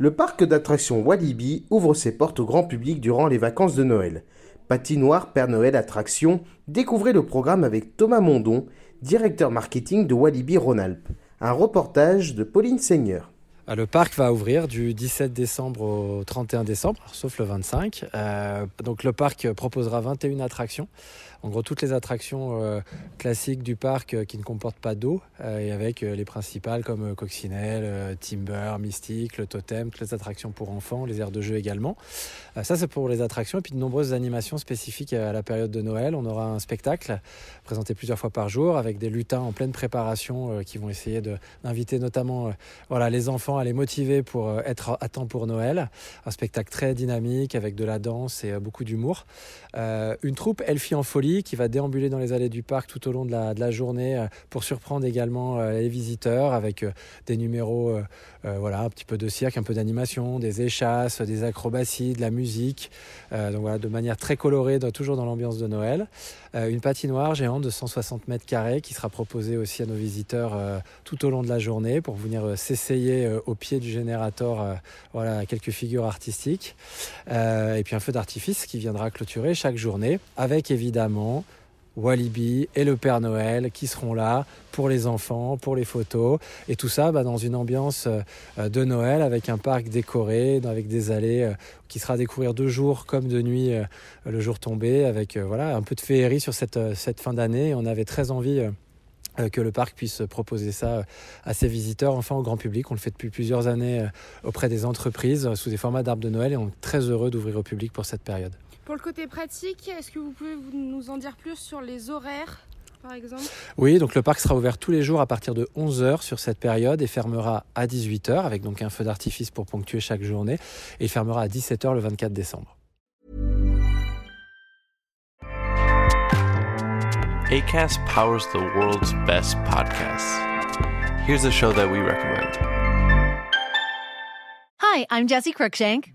Le parc d'attractions Walibi ouvre ses portes au grand public durant les vacances de Noël. Patinoire Père Noël Attraction, découvrez le programme avec Thomas Mondon, directeur marketing de Walibi Rhône-Alpes. Un reportage de Pauline Seigneur. Euh, le parc va ouvrir du 17 décembre au 31 décembre, sauf le 25. Euh, donc le parc proposera 21 attractions. En gros, toutes les attractions euh, classiques du parc euh, qui ne comportent pas d'eau, euh, et avec les principales comme Coccinelle, Timber, Mystique, le Totem, toutes les attractions pour enfants, les aires de jeu également. ça, c'est pour les attractions, et puis de nombreuses animations spécifiques à la période de Noël. On aura un spectacle présenté plusieurs fois par jour, avec des lutins en pleine préparation qui vont essayer d'inviter notamment voilà, les enfants à les motiver pour être à temps pour Noël. Un spectacle très dynamique, avec de la danse et beaucoup d'humour. une troupe Elfie en folie qui va déambuler dans les allées du parc tout au long de la, journée euh, pour surprendre également euh, les visiteurs avec euh, des numéros, voilà, un petit peu de cirque, un peu d'animation, des échasses, des acrobaties, de la musique. donc voilà, de manière très colorée, toujours dans l'ambiance de Noël. une patinoire géante de 160 mètres carrés qui sera proposée aussi à nos visiteurs tout au long de la journée pour venir s'essayer au pied du générateur voilà, quelques figures artistiques. et puis un feu d'artifice qui viendra clôturer chaque journée avec évidemment Walibi et le Père Noël qui seront là pour les enfants, pour les photos, et tout ça bah, dans une ambiance euh, de Noël avec un parc décoré, avec des allées euh, qui sera à découvrir de jour comme de nuit euh, le jour tombé, avec voilà un peu de féerie sur cette, cette fin d'année. On avait très envie que le parc puisse proposer ça à ses visiteurs, enfin au grand public. On le fait depuis plusieurs années auprès des entreprises sous des formats d'arbres de Noël et on est très heureux d'ouvrir au public pour cette période. Pour le côté pratique, est-ce que vous pouvez nous en dire plus sur les horaires par exemple? Oui, donc le parc sera ouvert tous les jours à partir de 11h sur cette période et fermera à 18h avec donc un feu d'artifice pour ponctuer chaque journée et fermera à 17h le 24 décembre. ACAST powers the world's best podcasts. Here's a show that we recommend. Hi, I'm Jesse Cruikshank.